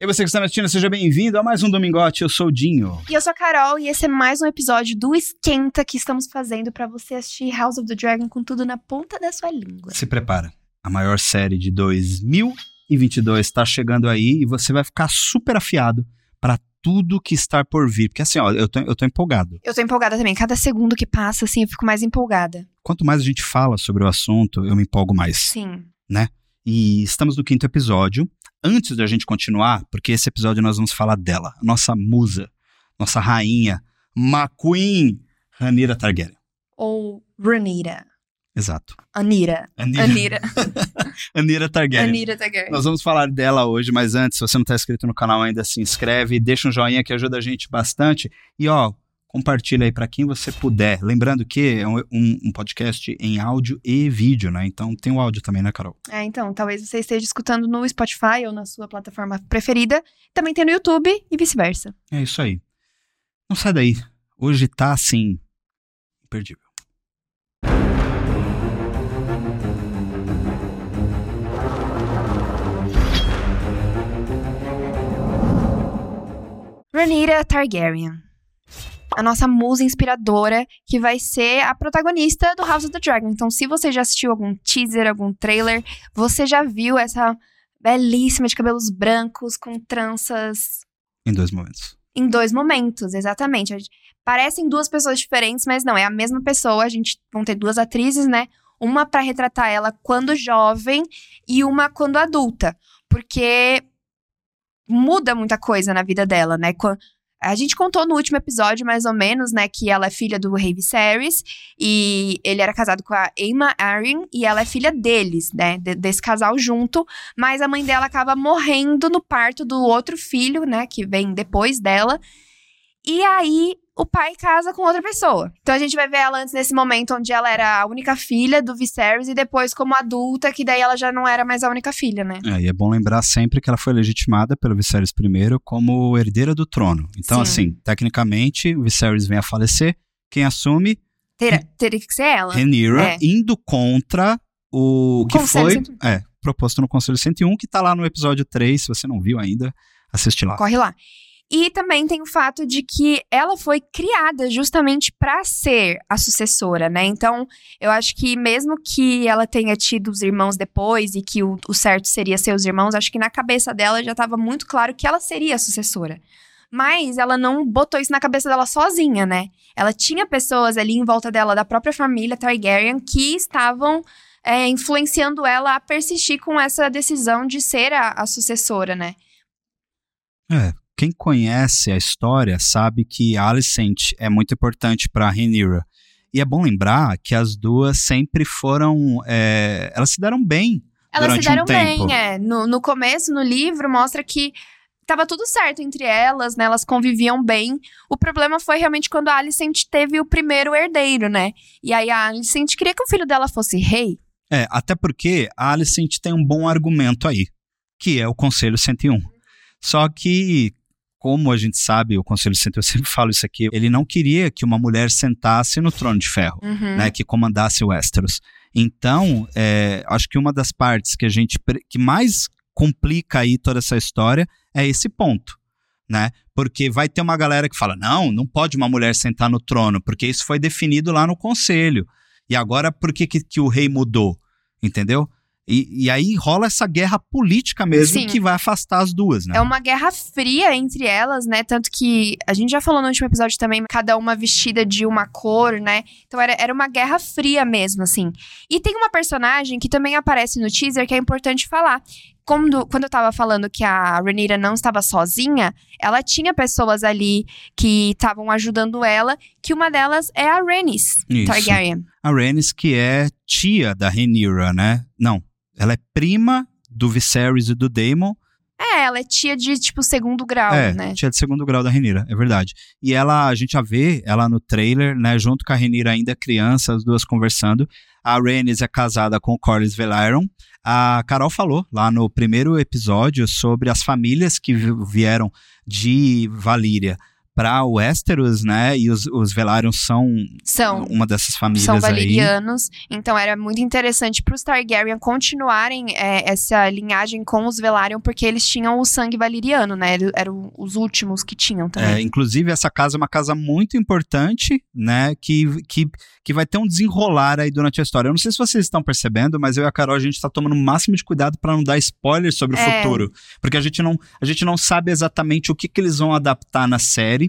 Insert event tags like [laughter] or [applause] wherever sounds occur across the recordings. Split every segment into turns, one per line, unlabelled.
E você que está assistindo, seja bem-vindo a mais um Domingote. Eu sou o Dinho.
E eu sou a Carol, e esse é mais um episódio do Esquenta que estamos fazendo para você assistir House of the Dragon com tudo na ponta da sua língua.
Se prepara. A maior série de 2022 está chegando aí e você vai ficar super afiado para tudo que está por vir. Porque assim, ó, eu tô, eu tô empolgado.
Eu tô empolgada também. Cada segundo que passa, assim, eu fico mais empolgada.
Quanto mais a gente fala sobre o assunto, eu me empolgo mais.
Sim.
Né? E estamos no quinto episódio. Antes da gente continuar, porque esse episódio nós vamos falar dela, nossa musa, nossa rainha, McQueen, Ranira Targaryen.
Ou Ranira.
Exato.
Anira.
Anira.
Anira. [laughs]
Anira Targaryen.
Anira Targaryen.
Nós vamos falar dela hoje, mas antes, se você não está inscrito no canal ainda, se inscreve, deixa um joinha que ajuda a gente bastante. E ó, compartilha aí para quem você puder. Lembrando que é um, um, podcast em áudio e vídeo, né? Então tem o áudio também, né, Carol?
É, então, talvez você esteja escutando no Spotify ou na sua plataforma preferida. Também tem no YouTube e vice-versa.
É isso aí. Não sai daí. Hoje tá assim. imperdível.
Rhaenyra Targaryen. A nossa musa inspiradora, que vai ser a protagonista do House of the Dragon. Então, se você já assistiu algum teaser, algum trailer, você já viu essa belíssima de cabelos brancos com tranças.
Em dois momentos.
Em dois momentos, exatamente. Parecem duas pessoas diferentes, mas não, é a mesma pessoa. A gente vão ter duas atrizes, né? Uma para retratar ela quando jovem e uma quando adulta. Porque muda muita coisa na vida dela, né? A gente contou no último episódio, mais ou menos, né, que ela é filha do rei Viserys e ele era casado com a Aemma Arryn e ela é filha deles, né, desse casal junto, mas a mãe dela acaba morrendo no parto do outro filho, né, que vem depois dela. E aí o pai casa com outra pessoa. Então a gente vai ver ela antes nesse momento onde ela era a única filha do Viserys e depois como adulta, que daí ela já não era mais a única filha, né?
É, e é bom lembrar sempre que ela foi legitimada pelo Viserys I como herdeira do trono. Então, Sim. assim, tecnicamente, o Viserys vem a falecer, quem assume...
Teria, teria que ser ela.
Rhaenyra, é. indo contra o, o que foi 101. é, proposto no Conselho 101, que tá lá no episódio 3, se você não viu ainda, assiste lá.
Corre lá. E também tem o fato de que ela foi criada justamente para ser a sucessora, né? Então, eu acho que mesmo que ela tenha tido os irmãos depois e que o, o certo seria ser os irmãos, acho que na cabeça dela já estava muito claro que ela seria a sucessora. Mas ela não botou isso na cabeça dela sozinha, né? Ela tinha pessoas ali em volta dela, da própria família Targaryen, que estavam é, influenciando ela a persistir com essa decisão de ser a, a sucessora, né?
É, quem conhece a história sabe que Alicent é muito importante para Rhaenyra. E é bom lembrar que as duas sempre foram. É, elas se deram bem.
Elas
se
deram
um
bem, é. No, no começo, no livro, mostra que tava tudo certo entre elas, né? Elas conviviam bem. O problema foi realmente quando a Alicent teve o primeiro herdeiro, né? E aí a Alicent queria que o filho dela fosse rei.
É, até porque a Alicent tem um bom argumento aí, que é o Conselho 101. Só que como a gente sabe, o Conselho Central, eu sempre falo isso aqui, ele não queria que uma mulher sentasse no trono de ferro, uhum. né, que comandasse o Westeros. Então, é, acho que uma das partes que a gente que mais complica aí toda essa história é esse ponto, né? Porque vai ter uma galera que fala: "Não, não pode uma mulher sentar no trono, porque isso foi definido lá no conselho. E agora por que que, que o rei mudou?" Entendeu? E, e, aí rola essa guerra política mesmo Sim. que vai afastar as duas, né?
É uma guerra fria entre elas, né? Tanto que a gente já falou no último episódio também, cada uma vestida de uma cor, né? Então era, era uma guerra fria mesmo, assim. E tem uma personagem que também aparece no teaser que é importante falar. Quando, quando eu tava falando que a Rhaenyra não estava sozinha, ela tinha pessoas ali que estavam ajudando ela, que uma delas é a Rhaenys Targaryen.
A Rhaenys que é tia da Rhaenyra, né? Não, ela é prima do Viserys e do Daemon.
É, ela é tia de, tipo, segundo grau,
é,
né?
tia de segundo grau da Renira, é verdade. E ela, a gente já vê ela no trailer, né, junto com a Renira ainda criança, as duas conversando. A Rhaenys é casada com o Corlys Velaryon. A Carol falou lá no primeiro episódio sobre as famílias que vieram de Valíria para Westeros, né? E os, os Velaryon são,
São.
uma dessas famílias
São
aí.
valerianos, então era muito interessante para os Targaryen continuarem é, essa linhagem com os Velaryon, porque eles tinham o sangue valeriano, né? Eram- Eram os últimos que tinham
É,
também.
inclusive, essa casa é uma casa muito importante, né? Que, que, que vai ter um desenrolar aí durante a história. Eu não sei se vocês estão percebendo, mas eu e a Carol, a gente tá tomando o máximo de cuidado para não dar spoilers sobre o
É.
futuro. Porque a gente, não, a gente não sabe exatamente o que, que eles vão adaptar na série.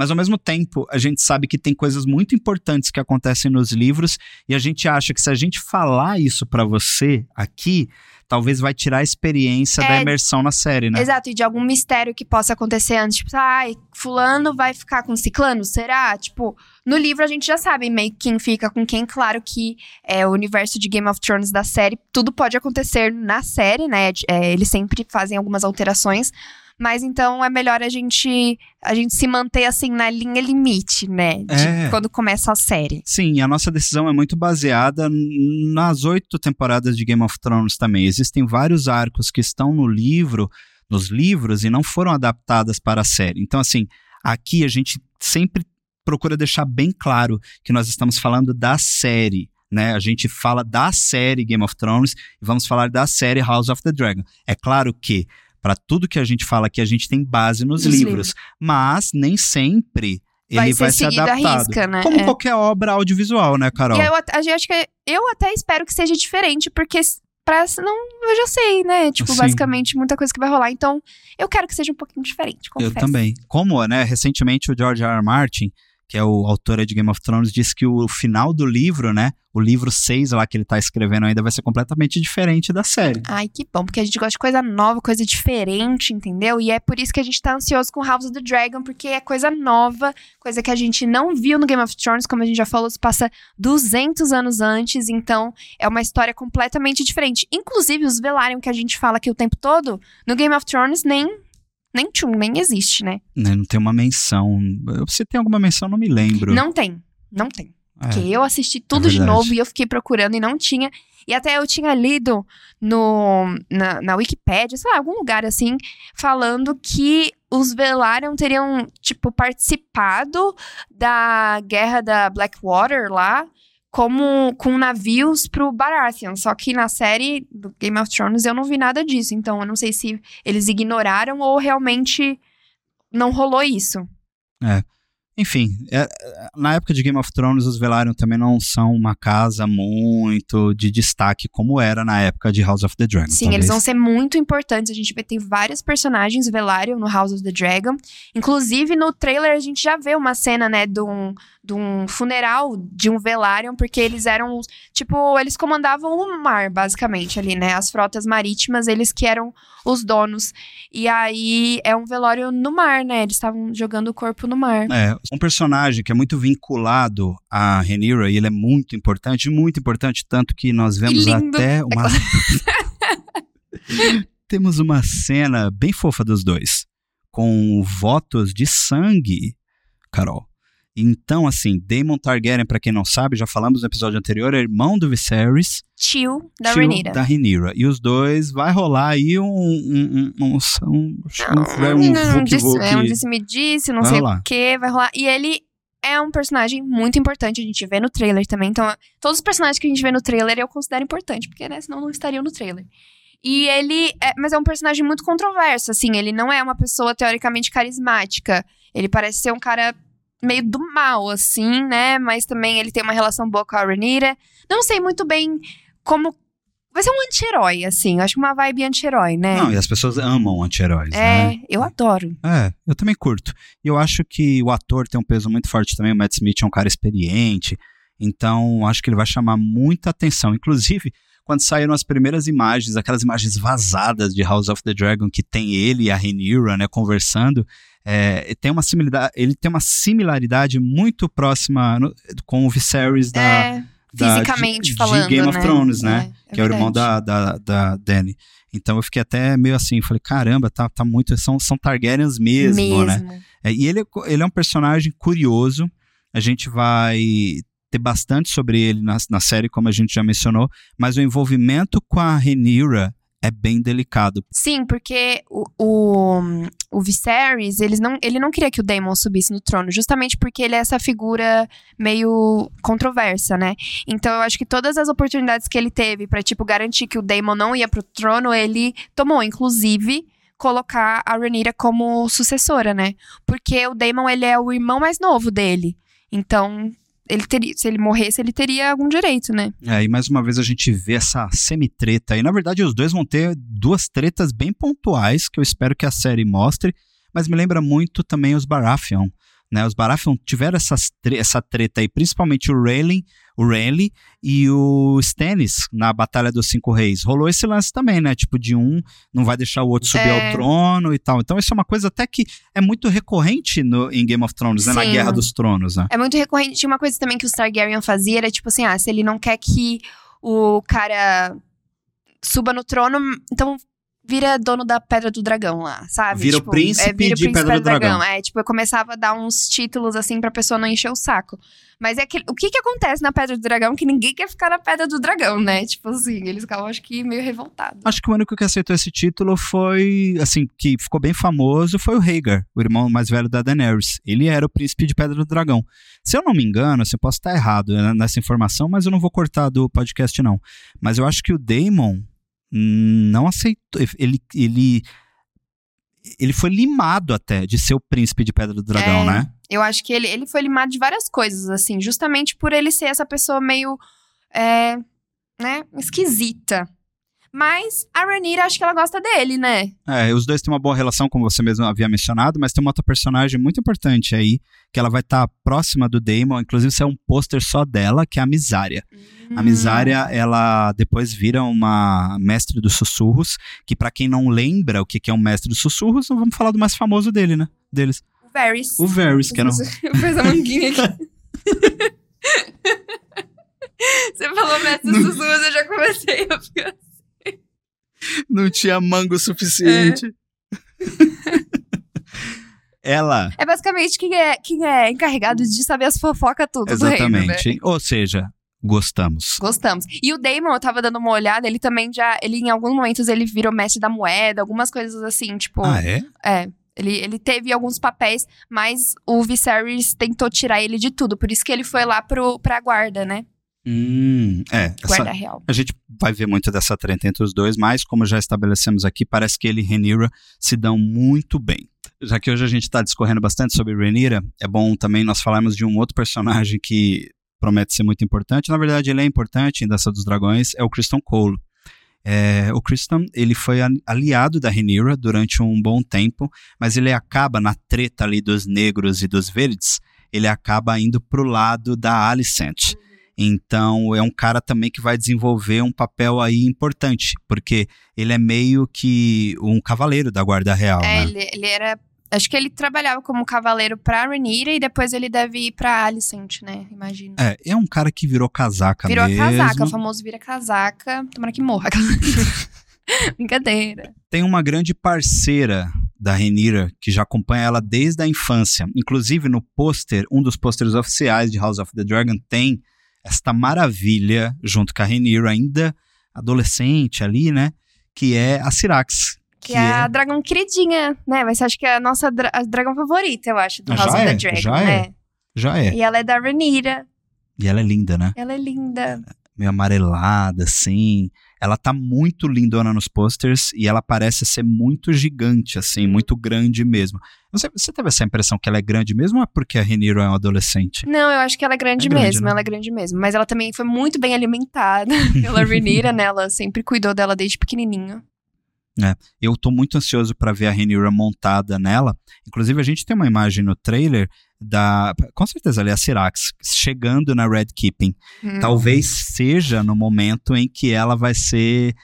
Mas ao mesmo tempo, a gente sabe que tem coisas muito importantes que acontecem nos livros e a gente acha que se a gente falar isso pra você aqui, talvez vai tirar a experiência da
É.
imersão na série, né?
Exato, e de algum mistério que possa acontecer antes. Tipo, ai, fulano vai ficar com ciclano? Será? Tipo, no livro a gente já sabe meio quem fica com quem. Claro que é o universo de Game of Thrones da série, tudo pode acontecer na série, né? É, eles sempre fazem algumas alterações. Mas então é melhor a gente, a gente se manter assim na linha limite, né? De
É.
quando começa a série.
Sim, e a nossa decisão é muito baseada nas oito temporadas de Game of Thrones também. Existem vários arcos que estão no livro, nos livros, e não foram adaptadas para a série. Então, assim, aqui a gente sempre procura deixar bem claro que nós estamos falando da série. Né? A gente fala da série Game of Thrones e vamos falar da série House of the Dragon. É claro que, para tudo que a gente fala aqui, a gente tem base nos
Nos
livros,
livros.
mas nem sempre
Vai
ele vai
à
adaptado.
risca, né?
Como
É.
qualquer obra audiovisual, né, Carol?
E eu, at- a gente acho que eu até espero que seja diferente, porque pra não eu já sei, né? Tipo,
Sim.
basicamente muita coisa que vai rolar. Então, eu quero que seja um pouquinho diferente,
Eu
confesso.
também. Como, né, recentemente o George R. R. Martin, que é o autor de Game of Thrones, disse que o final do livro, né, o livro 6 lá que ele tá escrevendo ainda vai ser completamente diferente da série.
Ai, que bom, porque a gente gosta de coisa nova, coisa diferente, entendeu? E é por isso que a gente tá ansioso com House of the Dragon, porque é coisa nova, coisa que a gente não viu no Game of Thrones, como a gente já falou, se passa 200 anos antes, então é uma história completamente diferente. Inclusive, os Velaryon que a gente fala aqui o tempo todo, no Game of Thrones nem nem tchum, nem existe, né?
Né, não tem uma menção. Se tem alguma menção, não me lembro.
Não tem, não tem.
É.
Porque eu assisti tudo de
verdade.
novo e eu fiquei procurando e não tinha. E até eu tinha lido no, na, na Wikipédia, sei lá, algum lugar assim, falando que os Velaryon teriam, tipo, participado da guerra da Blackwater lá, como com navios pro Baratheon. Só que na série do Game of Thrones eu não vi nada disso. Então eu não sei se eles ignoraram ou realmente não rolou isso.
Enfim, é- é- na época de Game of Thrones, os Velaryon também não são uma casa muito de destaque como era na época de House of the Dragon.
Sim,
talvez.
eles vão ser muito importantes. A gente vai ter vários personagens Velaryon no House of the Dragon. Inclusive, no trailer, a gente já vê uma cena, né, de um, de um funeral de um Velaryon, porque eles eram, tipo, eles comandavam o mar, basicamente, ali, né? As frotas marítimas, eles que eram os donos. E aí, é um velório no mar, né? Eles estavam jogando o corpo no mar.
É, um personagem que é muito vinculado a Rhaenyra e ele é muito importante, muito importante, tanto que nós vemos até uma... [laughs] [laughs] Temos uma cena bem fofa dos dois, com votos de sangue, Carol. Então, assim, Daemon Targaryen, pra quem não sabe, já falamos no episódio anterior, é irmão do Viserys,
Tio da
tio
Rhaenyra.
da Rhaenyra. E os dois, vai rolar aí um... um, um, um, um, um,
Não,
um
não disse,
vuki-vuki.
é um disse-me-disse, não
Vai
sei
rolar.
o que, vai rolar. E ele é um personagem muito importante, a gente vê no trailer também. Então, todos os personagens que a gente vê no trailer eu considero importante, porque, né, senão não estariam no trailer. E ele, é, mas é um personagem muito controverso, assim, ele não é uma pessoa teoricamente carismática. Ele parece ser um cara meio do mal, assim, né, mas também ele tem uma relação boa com a Rhaenyra. Não sei muito bem como... Vai ser um anti-herói, assim, eu acho que uma vibe anti-herói, né?
Não, e as pessoas amam anti-heróis, né?
é, eu adoro.
É, eu também curto. E eu acho que o ator tem um peso muito forte também. O Matt Smith é um cara experiente. Então, acho que ele vai chamar muita atenção. Inclusive, quando saíram as primeiras imagens, aquelas imagens vazadas de House of the Dragon, que tem ele e a Rhaenyra, né, conversando, é, tem uma similaridade, ele tem uma similaridade muito próxima no- com o Viserys da,
é,
da-
fisicamente
de, de
falando,
Game of
né?
Thrones, né?
É, é
que é o irmão da, da, da Dany. Então eu fiquei até meio assim, falei, caramba, tá, tá muito. São, são Targaryens mesmo, né?
Mesmo.
É, e ele, é ele é um personagem curioso. A gente vai ter bastante sobre ele na, na série, como a gente já mencionou, mas o envolvimento com a Rhaenyra é bem delicado.
Sim, porque o, o, o Viserys, eles não, ele não queria que o Daemon subisse no trono, justamente porque ele é essa figura meio controversa, né? Então eu acho que todas as oportunidades que ele teve para tipo garantir que o Daemon não ia pro trono, ele tomou, inclusive colocar a Rhaenyra como sucessora, né? Porque o Daemon ele é o irmão mais novo dele. Então, ele teria, se ele morresse, ele teria algum direito, né?
É, e mais uma vez a gente vê essa semi-treta aí. Na verdade, os dois vão ter duas tretas bem pontuais que eu espero que a série mostre, mas me lembra muito também os Baratheon. Né, os Baratheon tiveram essas essa treta aí, principalmente o Rayleigh, o Rayleigh e o Stannis na Batalha dos Cinco Reis. Rolou esse lance também, né? Tipo, de um não vai deixar o outro subir é... ao trono e tal. Então, isso é uma coisa até que é muito recorrente no, em Game of Thrones, né? Na Guerra dos Tronos, né?
É muito recorrente. Tinha uma coisa também que o Targaryen fazia, era tipo assim, ah, se ele não quer que o cara suba no trono, então vira dono da Pedra do Dragão lá, sabe?
Vira tipo, o príncipe é, vira de príncipe Pedra do Dragão. Dragão.
É, tipo, eu começava a dar uns títulos assim pra pessoa não encher o saco. Mas é que, o que que acontece na Pedra do Dragão que ninguém quer ficar na Pedra do Dragão, né? Tipo assim, eles ficavam, acho que, meio revoltados.
Acho que o único que aceitou esse título foi, assim, que ficou bem famoso, foi o Rhaegar, o irmão mais velho da Daenerys. Ele era o príncipe de Pedra do Dragão. Se eu não me engano, assim, posso estar errado né, nessa informação, mas eu não vou cortar do podcast, não. Mas eu acho que o Daemon não aceitou. Ele, ele, ele foi limado até de ser o príncipe de Pedra do Dragão,
é,
né?
Eu acho que ele, ele foi limado de várias coisas, assim, justamente por ele ser essa pessoa meio. É, né, esquisita. Mas a Rhaenyra, acho que ela gosta dele, né?
É, os dois têm uma boa relação, como você mesmo havia mencionado, mas tem uma outra personagem muito importante aí, que ela vai estar tá próxima do Daemon, inclusive isso é um pôster só dela, que é a Misária. Hum. A Misária, ela depois vira uma mestre dos sussurros, que para quem não lembra o que é um mestre dos sussurros, vamos falar do mais famoso dele, né? Deles.
O Varys.
O Varys, que era um... [laughs]
Eu fiz a manguinha aqui. [laughs] Você falou mestre dos sussurros, eu já comecei a ficar
não tinha mango suficiente. É. Ela.
É basicamente quem é, quem é encarregado de saber as fofocas tudo
Exatamente.
reino, né?
Ou seja, gostamos.
Gostamos. E o Damon, eu tava dando uma olhada, ele também já. Ele, em alguns momentos, ele virou mestre da moeda, algumas coisas assim, tipo.
Ah, é?
É. Ele, ele teve alguns papéis, mas o Viserys tentou tirar ele de tudo. Por isso que ele foi lá pro, pra guarda, né?
Hum, é.
Guarda real.
A gente vai ver muito dessa treta entre os dois, mas como já estabelecemos aqui, parece que ele e Renira se dão muito bem. Já que hoje a gente está discorrendo bastante sobre Renira, é bom também nós falarmos de um outro personagem que promete ser muito importante. Na verdade, ele é importante em Dança dos Dragões, é o Christian Cole. É, o Christian ele foi aliado da Renira durante um bom tempo, mas ele acaba na treta ali dos negros e dos verdes, ele acaba indo pro lado da Alicent. Então é um cara também que vai desenvolver um papel aí importante, porque ele é meio que um cavaleiro da Guarda Real.
É,
né?
ele, ele era Acho que ele trabalhava como cavaleiro pra Rhaenyra e depois ele deve ir pra Alicent, né? Imagino.
É, é um cara que virou casaca
virou
mesmo.
Virou casaca, o famoso vira casaca. Tomara que morra. [laughs] Brincadeira.
Tem uma grande parceira da Rhaenyra que já acompanha ela desde a infância. Inclusive no pôster, um dos pôsteres oficiais de House of the Dragon tem esta maravilha, junto com a Rhaenyra, ainda adolescente ali, né? Que é a Syrax.
Que, que é a dragão queridinha, né? Mas acho que é a nossa dra a dragão favorita, eu acho, do ah, House of the é, Dragon.
Já
né?
é. Já é.
E ela é da Rhaenyra.
E ela é linda, né?
Ela é linda.
Meio amarelada, assim. Ela tá muito lindona nos posters e ela parece ser muito gigante, assim, uhum. muito grande mesmo. Você, você teve essa impressão que ela é grande mesmo ou é porque a Reniro é uma adolescente?
Não, eu acho que ela é grande, é grande mesmo, né? ela é grande mesmo. Mas ela também foi muito bem alimentada [laughs] pela Renira, né? Ela sempre cuidou dela desde pequenininho.
É, eu tô muito ansioso para ver a Renira montada nela. Inclusive, a gente tem uma imagem no trailer da. Com certeza ali a Sirax chegando na Red Keeping. Hum. Talvez seja no momento em que ela vai ser.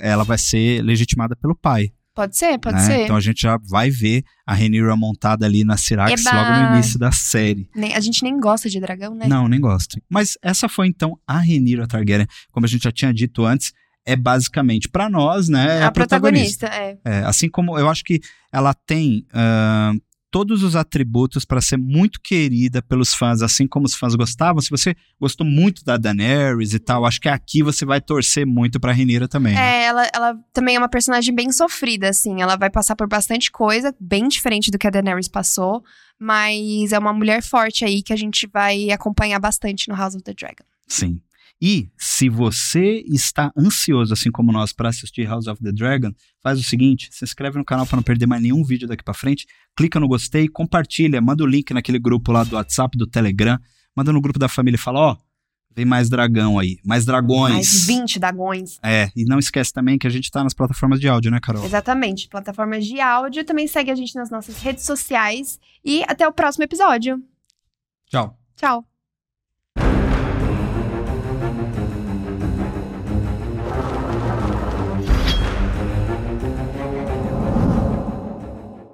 Ela vai ser legitimada pelo pai.
Pode ser, pode
né?
ser.
Então a gente já vai ver a Renira montada ali na Sirax Eba. logo no início da série.
Nem, a gente nem gosta de dragão, né?
Não, nem gosta. Mas essa foi então a Renira Targaryen. Como a gente já tinha dito antes, é basicamente para nós, né?
A, a protagonista, protagonista, é.
é. Assim como eu acho que ela tem uh, todos os atributos para ser muito querida pelos fãs, assim como os fãs gostavam. Se você gostou muito da Daenerys e tal, acho que aqui você vai torcer muito pra Renira também. né?
É, ela, ela também é uma personagem bem sofrida, assim. Ela vai passar por bastante coisa, bem diferente do que a Daenerys passou. Mas é uma mulher forte aí que a gente vai acompanhar bastante no House of the Dragon.
Sim. E se você está ansioso, assim como nós, para assistir House of the Dragon, faz o seguinte: se inscreve no canal para não perder mais nenhum vídeo daqui para frente, clica no gostei, compartilha, manda o link naquele grupo lá do WhatsApp, do Telegram, manda no grupo da família e fala: ó, vem mais dragão aí, mais dragões.
Mais 20 dragões.
É, e não esquece também que a gente tá nas plataformas de áudio, né, Carol?
Exatamente. Plataformas de áudio. Também segue a gente nas nossas redes sociais. E até o próximo episódio.
Tchau.
Tchau.